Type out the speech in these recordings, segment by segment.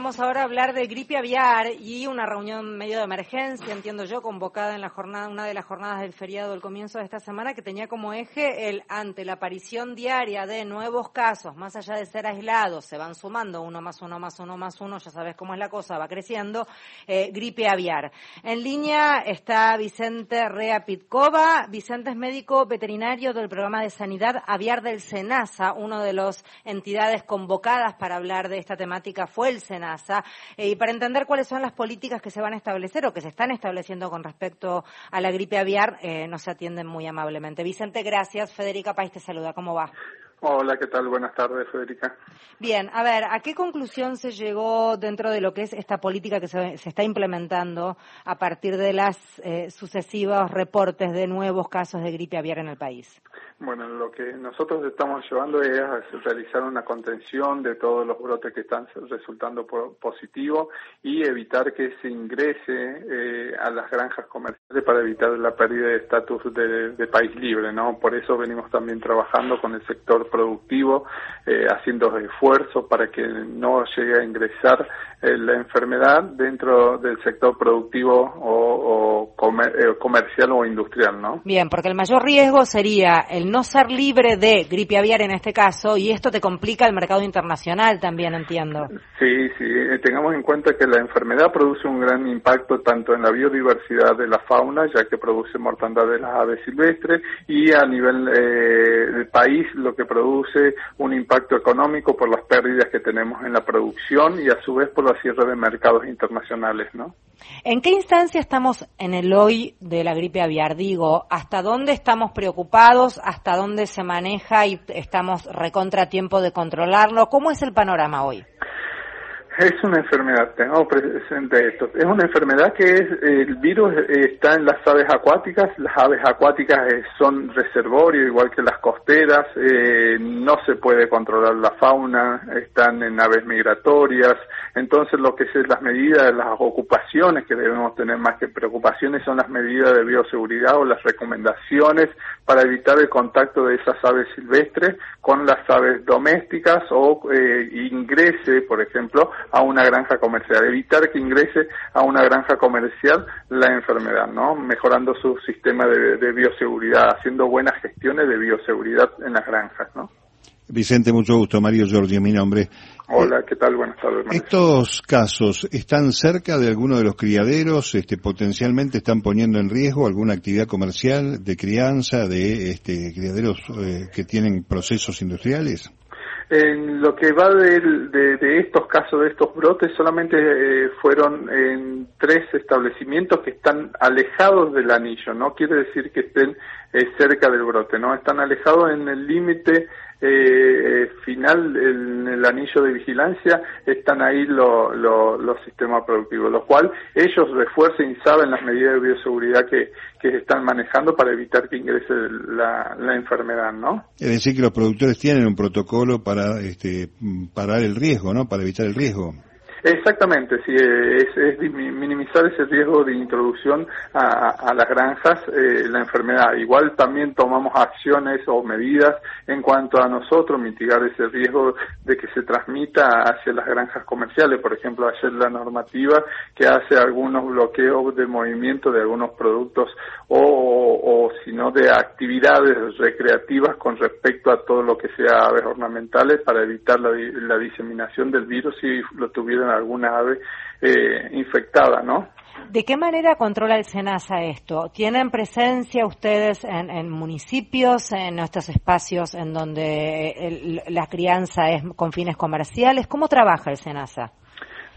Vamos ahora a hablar de gripe aviar y una reunión medio de emergencia, entiendo yo, convocada en la jornada, una de las jornadas del feriado del comienzo de esta semana, que tenía como eje el ante la aparición diaria de nuevos casos, más allá de ser aislados, se van sumando uno más uno más uno más uno, ya sabes cómo es la cosa, va creciendo, eh, gripe aviar. En línea está Vicente Rea Pitkova, Vicente es médico veterinario del programa de sanidad aviar del SENASA, una de las entidades convocadas para hablar de esta temática fue el SENASA eh, y para entender cuáles son las políticas que se van a establecer o que se están estableciendo con respecto a la gripe aviar, eh, nos atienden muy amablemente. Vicente, gracias. Federica País te saluda. ¿Cómo va? Hola, ¿qué tal? Buenas tardes, Federica. Bien, a ver, ¿a qué conclusión se llegó dentro de lo que es esta política que se, está implementando a partir de los eh, sucesivos reportes de nuevos casos de gripe aviar en el país? Bueno, lo que nosotros estamos llevando es realizar una contención de todos los brotes que están resultando positivos y evitar que se ingrese eh, a las granjas comerciales para evitar la pérdida de estatus de, país libre, ¿no? Por eso venimos también trabajando con el sector productivo, eh, haciendo esfuerzos para que no llegue a ingresar eh, la enfermedad dentro del sector productivo o, comercial o industrial, ¿no? Bien, porque el mayor riesgo sería el no ser libre de gripe aviar en este caso, y esto te complica el mercado internacional también, entiendo. Sí, sí, eh, tengamos en cuenta que la enfermedad produce un gran impacto tanto en la biodiversidad de la fauna, ya que produce mortandad de las aves silvestres, y a nivel eh, del país lo que produce un impacto económico por las pérdidas que tenemos en la producción y a su vez por la cierre de mercados internacionales, ¿no? ¿En qué instancia estamos en el hoy de la gripe aviar? Digo, ¿hasta dónde estamos preocupados? ¿Hasta dónde se maneja y estamos recontra tiempo de controlarlo? ¿Cómo es el panorama hoy? Es una enfermedad, tengamos presente esto. Es una enfermedad que es, el virus está en las aves acuáticas, las aves acuáticas eh, son reservorios, igual que las costeras, eh, no se puede controlar la fauna, están en aves migratorias, entonces lo que es las medidas, las ocupaciones que debemos tener más que preocupaciones son las medidas de bioseguridad o las recomendaciones para evitar el contacto de esas aves silvestres con las aves domésticas o eh, ingrese, por ejemplo, a una granja comercial, evitar que ingrese a una granja comercial la enfermedad, ¿no? Mejorando su sistema de, bioseguridad, haciendo buenas gestiones de bioseguridad en las granjas, ¿no? Vicente, mucho gusto. Mario Giorgio, mi nombre. Hola, ¿qué tal? Buenas tardes. ¿Estos casos están cerca de alguno de los criaderos? Este, ¿Potencialmente están poniendo en riesgo alguna actividad comercial de crianza de este, criaderos eh, que tienen procesos industriales? En lo que va de, estos casos, de estos brotes, solamente eh, fueron en tres establecimientos que están alejados del anillo. No quiere decir que estén eh, cerca del brote, no están alejados en el límite eh, final, en el anillo de vigilancia, están ahí los sistemas productivos, lo cual ellos refuercen y saben las medidas de bioseguridad que, que están manejando para evitar que ingrese la, la enfermedad, ¿no? Es decir, que los productores tienen un protocolo para este, parar el riesgo, ¿no? Para evitar el riesgo. Exactamente, sí, es, minimizar ese riesgo de introducción a, las granjas, eh, la enfermedad. Igual también tomamos acciones o medidas en cuanto a nosotros, mitigar ese riesgo de que se transmita hacia las granjas comerciales. Por ejemplo, ayer la normativa que hace algunos bloqueos de movimiento de algunos productos o, o si no de actividades recreativas con respecto a todo lo que sea aves ornamentales para evitar la, la diseminación del virus si lo tuvieran alguna ave eh, infectada, ¿no? ¿De qué manera controla el SENASA esto? ¿Tienen presencia ustedes en, municipios, en nuestros espacios en donde la crianza es con fines comerciales? ¿Cómo trabaja el SENASA?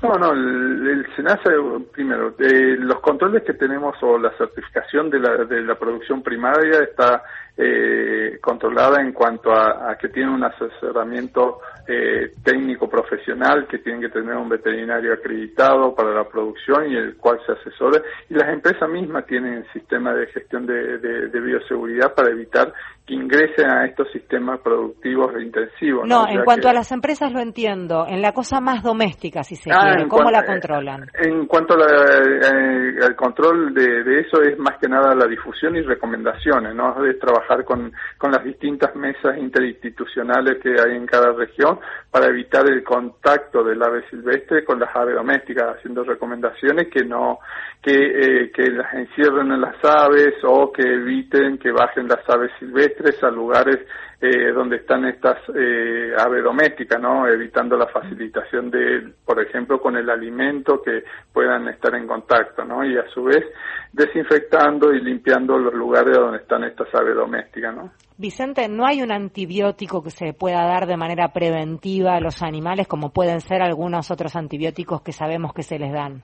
No, no, el, SENASA, primero, eh, los controles que tenemos o la certificación de la, de la producción primaria está eh, controlada en cuanto a, que tiene un asesoramiento eh, técnico profesional, que tienen que tener un veterinario acreditado para la producción y el cual se asesora. Y las empresas mismas tienen sistema de gestión de, de, bioseguridad para evitar que ingresen a estos sistemas productivos intensivos. No, en cuanto a las empresas lo entiendo. En la cosa más doméstica, si se ah, quiere, ¿cómo la controlan? En cuanto eh, al control de, de, eso es más que nada la difusión y recomendaciones, ¿no? Es trabajar trabajar con, con las distintas mesas interinstitucionales que hay en cada región para evitar el contacto del ave silvestre con las aves domésticas, haciendo recomendaciones que no que, eh, que las encierren en las aves o que eviten que bajen las aves silvestres a lugares eh, donde están estas eh, aves domésticas, ¿no? Evitando la facilitación de, por ejemplo, con el alimento que puedan estar en contacto, ¿no? Y a su vez desinfectando y limpiando los lugares donde están estas aves domésticas, ¿no? Vicente, ¿no hay un antibiótico que se pueda dar de manera preventiva a los animales como pueden ser algunos otros antibióticos que sabemos que se les dan?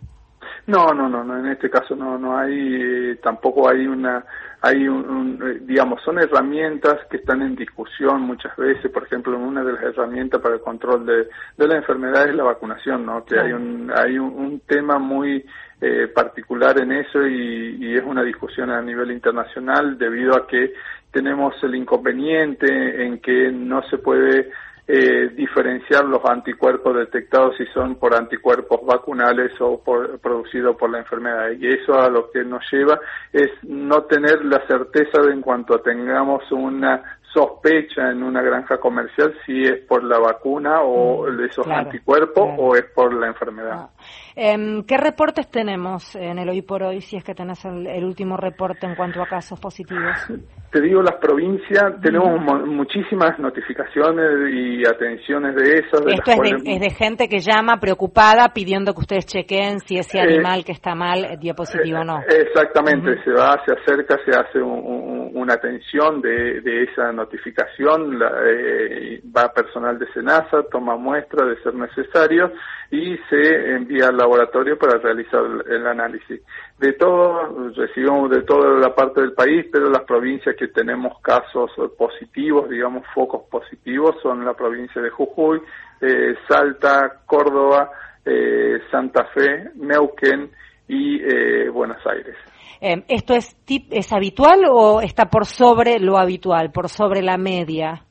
No, no, no, no en este caso no, no hay, eh, tampoco hay una, hay un, eh, digamos, son herramientas que están en discusión muchas veces, por ejemplo, una de las herramientas para el control de, de la enfermedad es la vacunación, ¿no? Que hay un, hay un, tema muy eh, particular en eso y, y es una discusión a nivel internacional debido a que tenemos el inconveniente en que no se puede eh, diferenciar los anticuerpos detectados si son por anticuerpos vacunales o por, producidos por la enfermedad. Y eso a lo que nos lleva es no tener la certeza de en cuanto tengamos una sospecha en una granja comercial si es por la vacuna o mm, esos anticuerpos o es por la enfermedad. Ah. Em, ¿Qué reportes tenemos en el hoy por hoy, si es que tenés el, último reporte en cuanto a casos positivos? Te digo, las provincias, tenemos muchísimas notificaciones y atenciones de esas. Esto es, de, es, de, gente que llama preocupada pidiendo que ustedes chequen si ese eh, animal que está mal dio positivo o no. Eh, exactamente, se va, se acerca, se hace una atención de, de esa notificación, la, eh, va personal de SENASA, toma muestra de ser necesario y se envía al laboratorio para realizar el, análisis. De todo, recibimos de toda la parte del país, pero las provincias que tenemos casos positivos, digamos focos positivos, son la provincia de Jujuy, eh, Salta, Córdoba, eh, Santa Fe, Neuquén y eh, Buenos Aires. ¿Esto es, es habitual o está por sobre lo habitual, por sobre la media?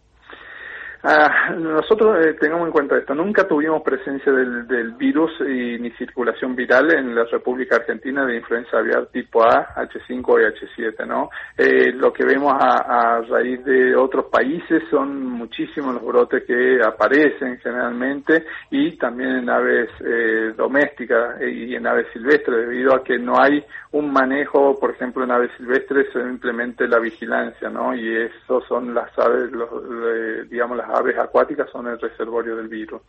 Ah, nosotros eh, tengamos en cuenta esto, nunca tuvimos presencia del, virus y ni circulación viral en la República Argentina de influenza aviar tipo A, H5 y H7, ¿no? Eh, lo que vemos a, a, raíz de otros países son muchísimos los brotes que aparecen generalmente y también en aves eh, domésticas y en aves silvestres, debido a que no hay un manejo, por ejemplo, en aves silvestres, simplemente la vigilancia, ¿no? Y eso son las aves, los, digamos, las aves acuáticas son el reservorio del virus.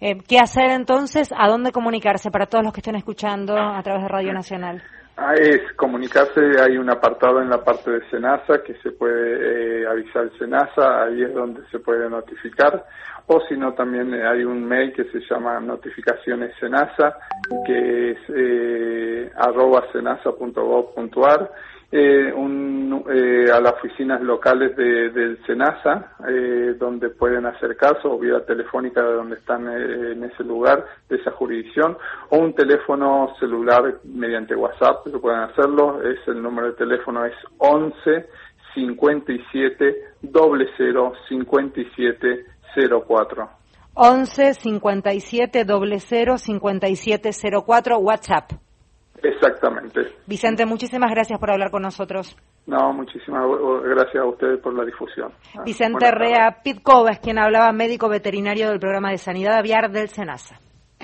Eh, ¿Qué hacer entonces? ¿A dónde comunicarse para todos los que estén escuchando a través de Radio Nacional? Ah, es comunicarse, hay un apartado en la parte de SENASA que se puede eh, avisar SENASA, ahí es donde se puede notificar, o si no también hay un mail que se llama notificaciones SENASA, que es eh, arroba senasa.gov.ar eh, un, eh, a las oficinas locales de, del SENASA, eh, donde pueden hacer caso, o vía telefónica de donde están eh, en ese lugar, de esa jurisdicción, o un teléfono celular mediante WhatsApp, que pueden hacerlo, es el número de teléfono es 11 57 00 57 04. 11 57 00 57 04 WhatsApp. Exactamente. Vicente, muchísimas gracias por hablar con nosotros. No, muchísimas gracias a ustedes por la difusión. Vicente Rea Pitkova es quien hablaba, médico veterinario del programa de sanidad aviar del SENASA.